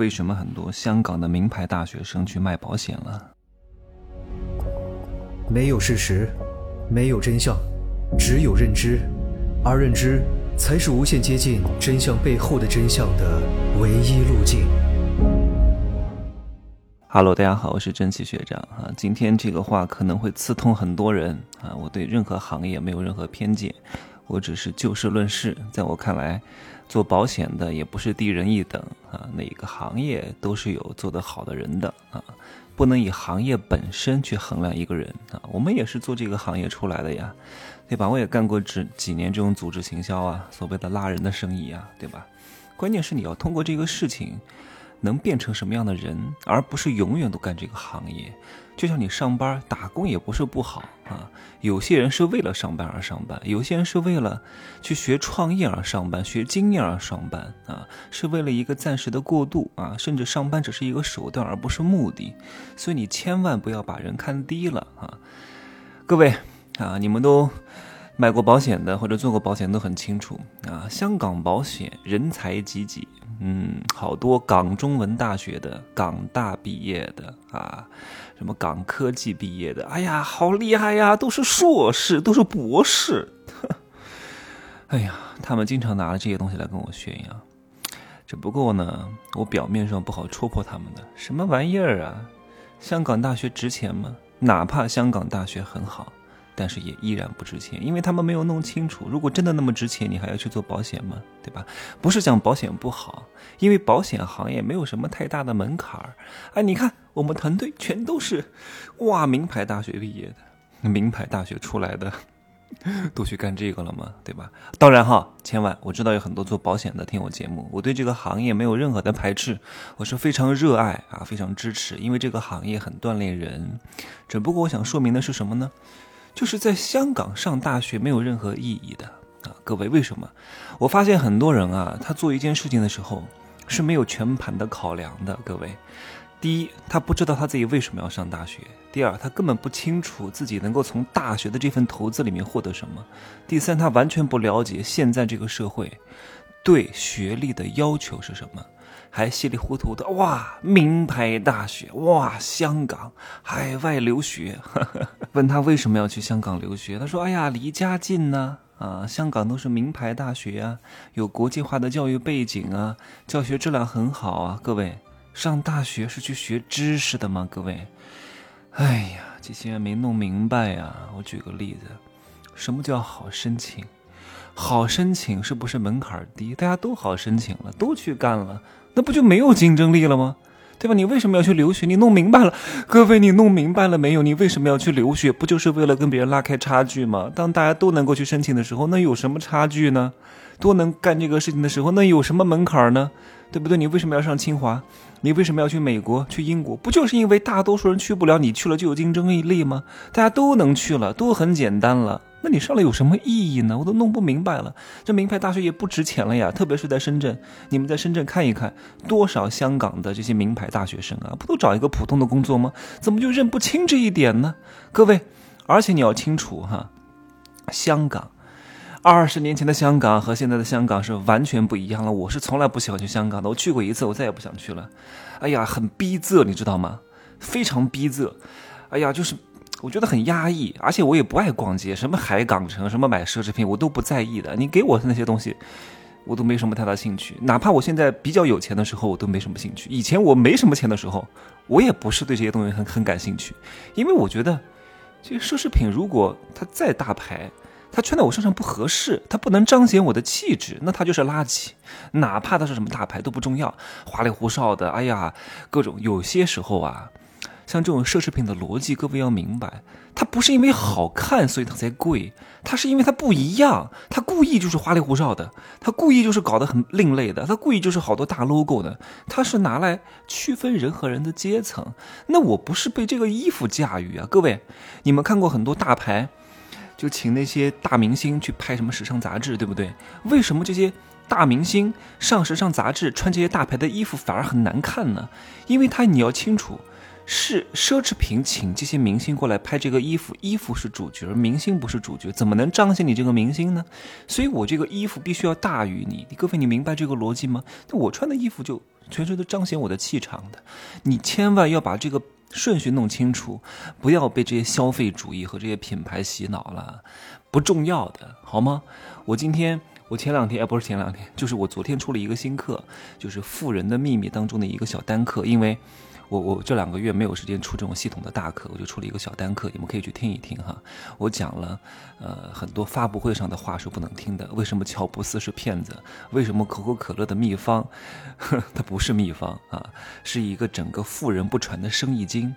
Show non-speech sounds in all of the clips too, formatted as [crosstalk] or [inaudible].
为什么很多香港的名牌大学生去卖保险了。没有事实，没有真相，只有认知，而认知才是无限接近真相背后的真相的唯一路径。Hello，大家好，我是蒸汽学长啊。今天这个话可能会刺痛很多人啊。我对任何行业没有任何偏见，我只是就事论事。在我看来。做保险的也不是低人一等啊，哪个行业都是有做得好的人的啊，不能以行业本身去衡量一个人啊。我们也是做这个行业出来的呀，对吧？我也干过这几年这种组织行销啊，所谓的拉人的生意啊，对吧？关键是你要通过这个事情。能变成什么样的人，而不是永远都干这个行业。就像你上班打工也不是不好啊。有些人是为了上班而上班，有些人是为了去学创业而上班，学经验而上班啊，是为了一个暂时的过渡啊，甚至上班只是一个手段而不是目的。所以你千万不要把人看低了啊，各位啊，你们都。买过保险的或者做过保险都很清楚啊，香港保险人才济济，嗯，好多港中文大学的、港大毕业的啊，什么港科技毕业的，哎呀，好厉害呀，都是硕士，都是博士，[laughs] 哎呀，他们经常拿着这些东西来跟我炫耀，只不过呢，我表面上不好戳破他们的，什么玩意儿啊？香港大学值钱吗？哪怕香港大学很好。但是也依然不值钱，因为他们没有弄清楚。如果真的那么值钱，你还要去做保险吗？对吧？不是讲保险不好，因为保险行业没有什么太大的门槛儿。哎，你看我们团队全都是哇，名牌大学毕业的，名牌大学出来的，都去干这个了吗？对吧？当然哈，千万我知道有很多做保险的听我节目，我对这个行业没有任何的排斥，我是非常热爱啊，非常支持，因为这个行业很锻炼人。只不过我想说明的是什么呢？就是在香港上大学没有任何意义的啊！各位，为什么？我发现很多人啊，他做一件事情的时候是没有全盘的考量的。各位，第一，他不知道他自己为什么要上大学；第二，他根本不清楚自己能够从大学的这份投资里面获得什么；第三，他完全不了解现在这个社会对学历的要求是什么。还稀里糊涂的哇，名牌大学哇，香港海外留学。[laughs] 问他为什么要去香港留学，他说：“哎呀，离家近呢，啊，香港都是名牌大学啊，有国际化的教育背景啊，教学质量很好啊。各位，上大学是去学知识的吗？各位，哎呀，这些人没弄明白呀。我举个例子，什么叫好申请？好申请是不是门槛低？大家都好申请了，都去干了。”那不就没有竞争力了吗？对吧？你为什么要去留学？你弄明白了，各位，你弄明白了没有？你为什么要去留学？不就是为了跟别人拉开差距吗？当大家都能够去申请的时候，那有什么差距呢？都能干这个事情的时候，那有什么门槛呢？对不对？你为什么要上清华？你为什么要去美国、去英国？不就是因为大多数人去不了，你去了就有竞争力吗？大家都能去了，都很简单了。那你上来有什么意义呢？我都弄不明白了。这名牌大学也不值钱了呀，特别是在深圳。你们在深圳看一看，多少香港的这些名牌大学生啊，不都找一个普通的工作吗？怎么就认不清这一点呢？各位，而且你要清楚哈，香港，二十年前的香港和现在的香港是完全不一样了。我是从来不喜欢去香港的，我去过一次，我再也不想去了。哎呀，很逼仄，你知道吗？非常逼仄。哎呀，就是。我觉得很压抑，而且我也不爱逛街，什么海港城，什么买奢侈品，我都不在意的。你给我的那些东西，我都没什么太大兴趣。哪怕我现在比较有钱的时候，我都没什么兴趣。以前我没什么钱的时候，我也不是对这些东西很很感兴趣，因为我觉得这些奢侈品如果它再大牌，它穿在我身上不合适，它不能彰显我的气质，那它就是垃圾。哪怕它是什么大牌都不重要，花里胡哨的，哎呀，各种有些时候啊。像这种奢侈品的逻辑，各位要明白，它不是因为好看所以它才贵，它是因为它不一样，它故意就是花里胡哨的，它故意就是搞得很另类的，它故意就是好多大 logo 的，它是拿来区分人和人的阶层。那我不是被这个衣服驾驭啊，各位，你们看过很多大牌，就请那些大明星去拍什么时尚杂志，对不对？为什么这些大明星上时尚杂志穿这些大牌的衣服反而很难看呢？因为他你要清楚。是奢侈品请这些明星过来拍这个衣服，衣服是主角，明星不是主角，怎么能彰显你这个明星呢？所以我这个衣服必须要大于你。你各位，你明白这个逻辑吗？那我穿的衣服就全是都彰显我的气场的。你千万要把这个顺序弄清楚，不要被这些消费主义和这些品牌洗脑了，不重要的，好吗？我今天，我前两天，哎，不是前两天，就是我昨天出了一个新课，就是《富人的秘密》当中的一个小单课，因为。我我这两个月没有时间出这种系统的大课，我就出了一个小单课，你们可以去听一听哈。我讲了，呃，很多发布会上的话是不能听的。为什么乔布斯是骗子？为什么可口可乐的秘方，[laughs] 它不是秘方啊，是一个整个富人不传的生意经。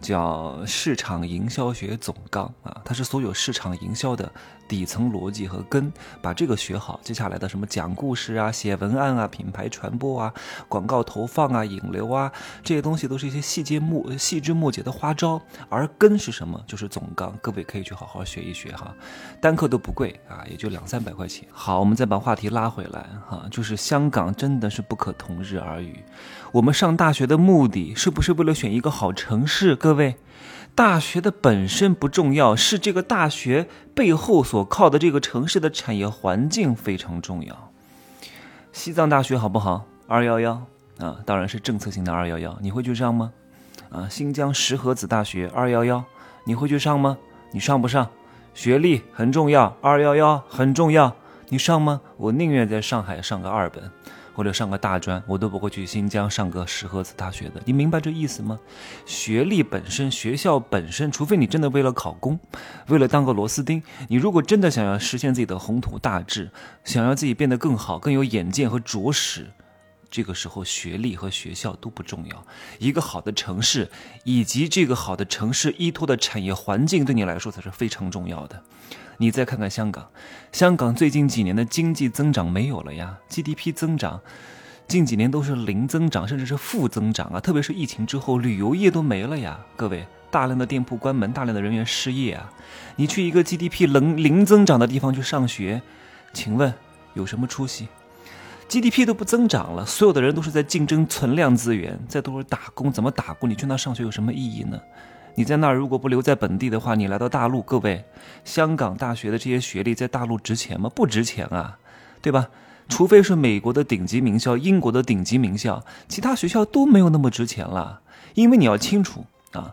叫市场营销学总纲啊，它是所有市场营销的底层逻辑和根，把这个学好，接下来的什么讲故事啊、写文案啊、品牌传播啊、广告投放啊、引流啊，这些东西都是一些细节末细枝末节的花招，而根是什么？就是总纲，各位可以去好好学一学哈，单课都不贵啊，也就两三百块钱。好，我们再把话题拉回来哈，就是香港真的是不可同日而语。我们上大学的目的是不是为了选一个好城市？各位，大学的本身不重要，是这个大学背后所靠的这个城市的产业环境非常重要。西藏大学好不好？二幺幺啊，当然是政策性的二幺幺。你会去上吗？啊，新疆石河子大学二幺幺，你会去上吗？你上不上？学历很重要，二幺幺很重要，你上吗？我宁愿在上海上个二本。或者上个大专，我都不会去新疆上个石河子大学的。你明白这意思吗？学历本身，学校本身，除非你真的为了考公，为了当个螺丝钉，你如果真的想要实现自己的宏图大志，想要自己变得更好、更有眼界和着实，这个时候学历和学校都不重要。一个好的城市，以及这个好的城市依托的产业环境，对你来说才是非常重要的。你再看看香港，香港最近几年的经济增长没有了呀，GDP 增长近几年都是零增长，甚至是负增长啊！特别是疫情之后，旅游业都没了呀，各位，大量的店铺关门，大量的人员失业啊！你去一个 GDP 零零增长的地方去上学，请问有什么出息？GDP 都不增长了，所有的人都是在竞争存量资源，在都是打工，怎么打工？你去那上学有什么意义呢？你在那儿如果不留在本地的话，你来到大陆，各位，香港大学的这些学历在大陆值钱吗？不值钱啊，对吧？除非是美国的顶级名校、英国的顶级名校，其他学校都没有那么值钱了。因为你要清楚啊，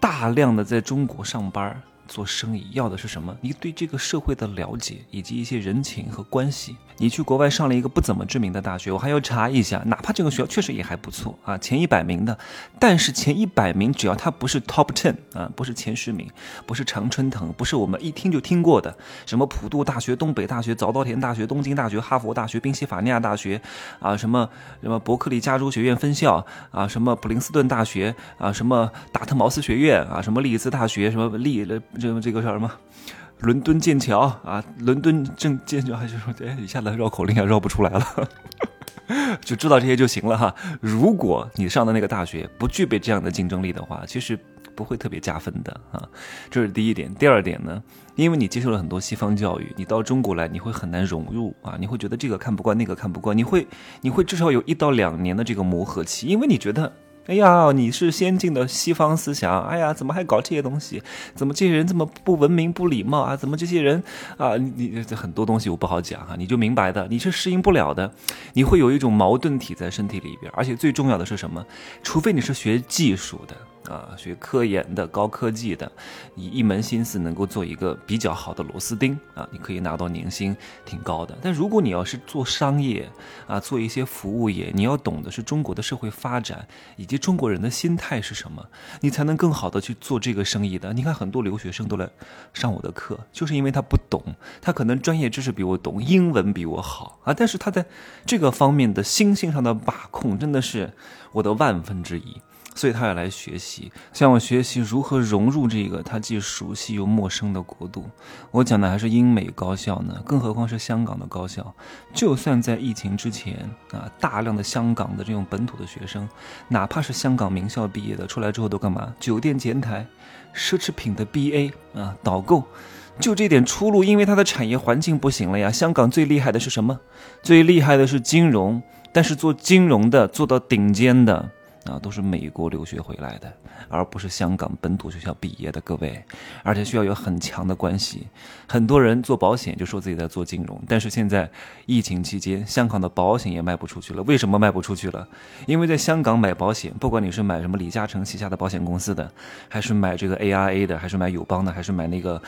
大量的在中国上班。做生意要的是什么？你对这个社会的了解以及一些人情和关系。你去国外上了一个不怎么知名的大学，我还要查一下，哪怕这个学校确实也还不错啊，前一百名的。但是前一百名，只要它不是 top ten 啊，不是前十名，不是常春藤，不是我们一听就听过的什么普渡大学、东北大学、早稻田大学、东京大学、哈佛大学、宾夕法尼亚大学啊，什么什么伯克利加州学院分校啊，什么普林斯顿大学啊，什么达特茅斯学院啊，什么利兹大学，什么利了。这这个叫什么？伦敦剑桥啊，伦敦正剑桥，还是说，哎，一下子绕口令也绕不出来了，[laughs] 就知道这些就行了哈。如果你上的那个大学不具备这样的竞争力的话，其实不会特别加分的啊。这是第一点。第二点呢，因为你接受了很多西方教育，你到中国来，你会很难融入啊。你会觉得这个看不惯，那个看不惯，你会你会至少有一到两年的这个磨合期，因为你觉得。哎呀，你是先进的西方思想，哎呀，怎么还搞这些东西？怎么这些人这么不文明、不礼貌啊？怎么这些人啊？你你很多东西我不好讲哈，你就明白的，你是适应不了的，你会有一种矛盾体在身体里边，而且最重要的是什么？除非你是学技术的。啊，学科研的、高科技的，你一门心思能够做一个比较好的螺丝钉啊，你可以拿到年薪挺高的。但如果你要是做商业啊，做一些服务业，你要懂的是中国的社会发展以及中国人的心态是什么，你才能更好的去做这个生意的。你看很多留学生都来上我的课，就是因为他不懂，他可能专业知识比我懂，英文比我好啊，但是他在这个方面的心性上的把控真的是我的万分之一。所以他要来学习，向我学习如何融入这个他既熟悉又陌生的国度。我讲的还是英美高校呢，更何况是香港的高校。就算在疫情之前啊，大量的香港的这种本土的学生，哪怕是香港名校毕业的，出来之后都干嘛？酒店前台、奢侈品的 BA 啊，导购，就这点出路，因为它的产业环境不行了呀。香港最厉害的是什么？最厉害的是金融，但是做金融的做到顶尖的。啊，都是美国留学回来的，而不是香港本土学校毕业的各位，而且需要有很强的关系。很多人做保险就说自己在做金融，但是现在疫情期间，香港的保险也卖不出去了。为什么卖不出去了？因为在香港买保险，不管你是买什么李嘉诚旗下的保险公司的，还是买这个 ARA 的，还是买友邦的，还是买那个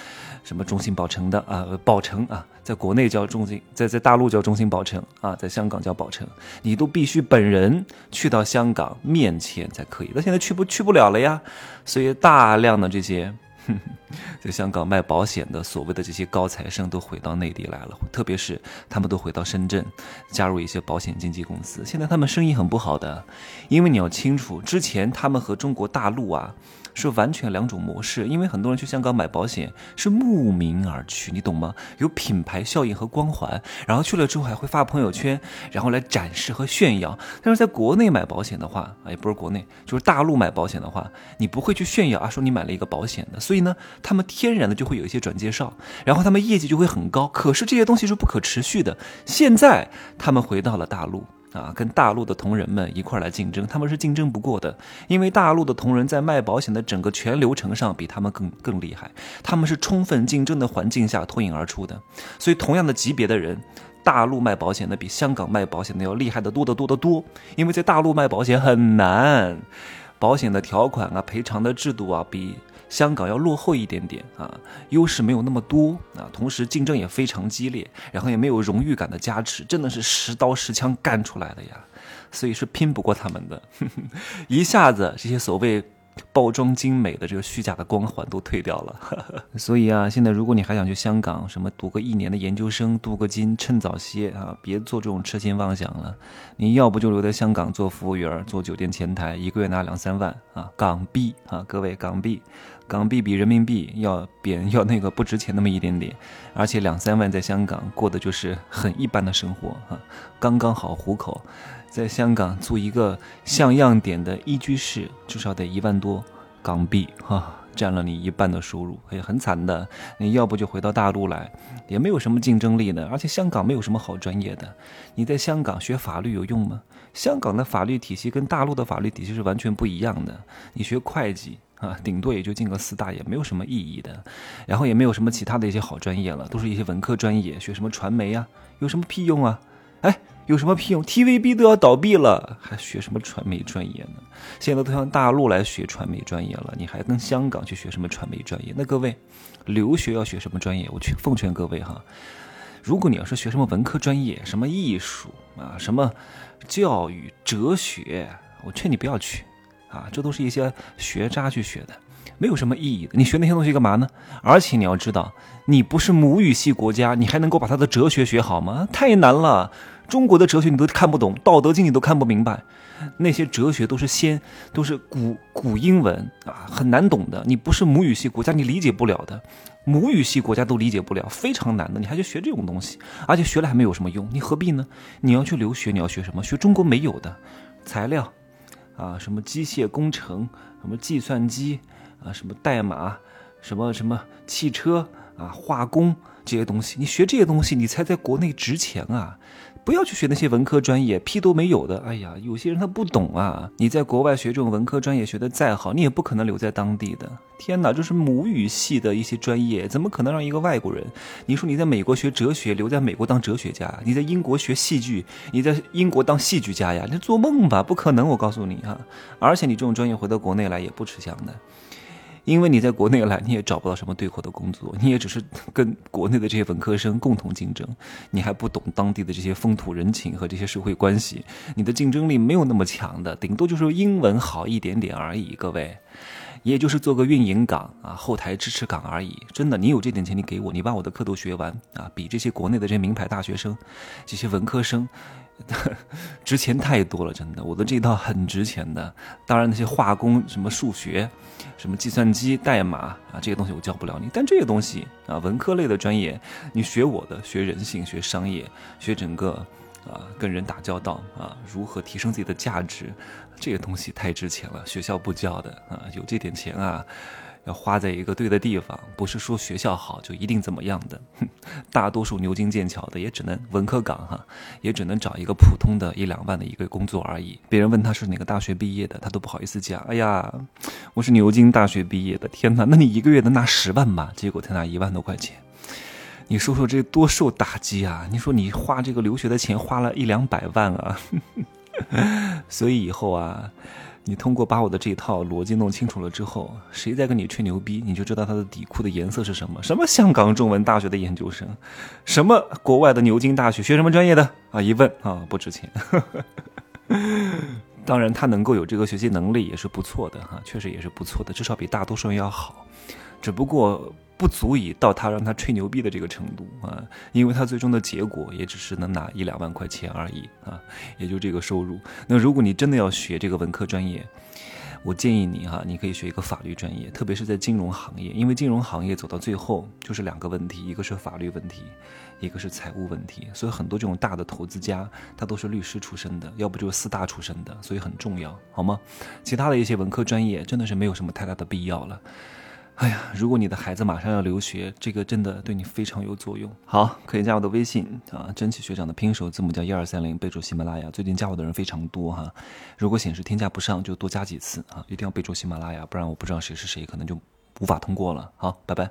什么中信保诚的啊，保诚啊，在国内叫中信，在在大陆叫中信保诚啊，在香港叫保诚，你都必须本人去到香港面钱才可以。那现在去不去不了了呀？所以大量的这些 [laughs] 在香港卖保险的所谓的这些高材生都回到内地来了，特别是他们都回到深圳，加入一些保险经纪公司。现在他们生意很不好的，因为你要清楚，之前他们和中国大陆啊。是完全两种模式，因为很多人去香港买保险是慕名而去，你懂吗？有品牌效应和光环，然后去了之后还会发朋友圈，然后来展示和炫耀。但是在国内买保险的话，啊，也不是国内，就是大陆买保险的话，你不会去炫耀啊，说你买了一个保险的。所以呢，他们天然的就会有一些转介绍，然后他们业绩就会很高。可是这些东西是不可持续的。现在他们回到了大陆。啊，跟大陆的同仁们一块来竞争，他们是竞争不过的，因为大陆的同仁在卖保险的整个全流程上比他们更更厉害，他们是充分竞争的环境下脱颖而出的，所以同样的级别的人，大陆卖保险的比香港卖保险的要厉害的多得多得多，因为在大陆卖保险很难，保险的条款啊，赔偿的制度啊，比。香港要落后一点点啊，优势没有那么多啊，同时竞争也非常激烈，然后也没有荣誉感的加持，真的是实刀实枪干出来的呀，所以是拼不过他们的，[laughs] 一下子这些所谓。包装精美的这个虚假的光环都退掉了，[laughs] 所以啊，现在如果你还想去香港，什么读个一年的研究生，镀个金，趁早些啊，别做这种痴心妄想了。你要不就留在香港做服务员，做酒店前台，一个月拿两三万啊，港币啊，各位港币，港币比人民币要贬，要那个不值钱那么一点点，而且两三万在香港过的就是很一般的生活啊，刚刚好糊口。在香港租一个像样点的一居室，至少得一万多港币哈，占了你一半的收入，也很惨的。你要不就回到大陆来，也没有什么竞争力的，而且香港没有什么好专业的。你在香港学法律有用吗？香港的法律体系跟大陆的法律体系是完全不一样的。你学会计啊，顶多也就进个四大，也没有什么意义的。然后也没有什么其他的一些好专业了，都是一些文科专业，学什么传媒啊，有什么屁用啊？哎。有什么屁用？TVB 都要倒闭了，还学什么传媒专业呢？现在都向大陆来学传媒专业了，你还跟香港去学什么传媒专业？那各位，留学要学什么专业？我去奉劝各位哈，如果你要是学什么文科专业，什么艺术啊，什么教育、哲学，我劝你不要去啊，这都是一些学渣去学的，没有什么意义的。你学那些东西干嘛呢？而且你要知道，你不是母语系国家，你还能够把他的哲学学好吗？太难了。中国的哲学你都看不懂，《道德经》你都看不明白，那些哲学都是先都是古古英文啊，很难懂的。你不是母语系国家，你理解不了的。母语系国家都理解不了，非常难的。你还去学这种东西，而且学了还没有什么用，你何必呢？你要去留学，你要学什么？学中国没有的材料啊，什么机械工程，什么计算机啊，什么代码，什么什么汽车啊，化工这些东西，你学这些东西，你才在国内值钱啊。不要去学那些文科专业，屁都没有的。哎呀，有些人他不懂啊。你在国外学这种文科专业学的再好，你也不可能留在当地的。天哪，这是母语系的一些专业，怎么可能让一个外国人？你说你在美国学哲学，留在美国当哲学家；你在英国学戏剧，你在英国当戏剧家呀？你做梦吧，不可能！我告诉你哈，而且你这种专业回到国内来也不吃香的。因为你在国内来，你也找不到什么对口的工作，[laughs] 你也只是跟国内的这些文科生共同竞争，你还不懂当地的这些风土人情和这些社会关系，你的竞争力没有那么强的，顶多就是英文好一点点而已。各位，也就是做个运营岗啊，后台支持岗而已。真的，你有这点钱，你给我，你把我的课都学完啊，比这些国内的这些名牌大学生、这些文科生。[laughs] 值钱太多了，真的，我的这一套很值钱的。当然，那些化工、什么数学、什么计算机代码啊，这些东西我教不了你。但这些东西啊，文科类的专业，你学我的，学人性、学商业、学整个啊，跟人打交道啊，如何提升自己的价值，这个东西太值钱了。学校不教的啊，有这点钱啊，要花在一个对的地方，不是说学校好就一定怎么样的。大多数牛津、剑桥的也只能文科岗哈，也只能找一个普通的一两万的一个工作而已。别人问他是哪个大学毕业的，他都不好意思讲。哎呀，我是牛津大学毕业的。天哪，那你一个月能拿十万吧？结果才拿一万多块钱，你说说这多受打击啊！你说你花这个留学的钱花了一两百万啊，[laughs] 所以以后啊。你通过把我的这套逻辑弄清楚了之后，谁在跟你吹牛逼，你就知道他的底裤的颜色是什么。什么香港中文大学的研究生，什么国外的牛津大学学什么专业的啊？一问啊，不值钱。[laughs] 当然，他能够有这个学习能力也是不错的哈，确实也是不错的，至少比大多数人要好。只不过。不足以到他让他吹牛逼的这个程度啊，因为他最终的结果也只是能拿一两万块钱而已啊，也就这个收入。那如果你真的要学这个文科专业，我建议你哈，你可以学一个法律专业，特别是在金融行业，因为金融行业走到最后就是两个问题，一个是法律问题，一个是财务问题。所以很多这种大的投资家，他都是律师出身的，要不就是四大出身的，所以很重要，好吗？其他的一些文科专业真的是没有什么太大的必要了。哎呀，如果你的孩子马上要留学，这个真的对你非常有作用。好，可以加我的微信啊，真奇学长的拼手字母叫一二三零，备注喜马拉雅。最近加我的人非常多哈，如果显示添加不上，就多加几次啊，一定要备注喜马拉雅，不然我不知道谁是谁，可能就无法通过了。好，拜拜。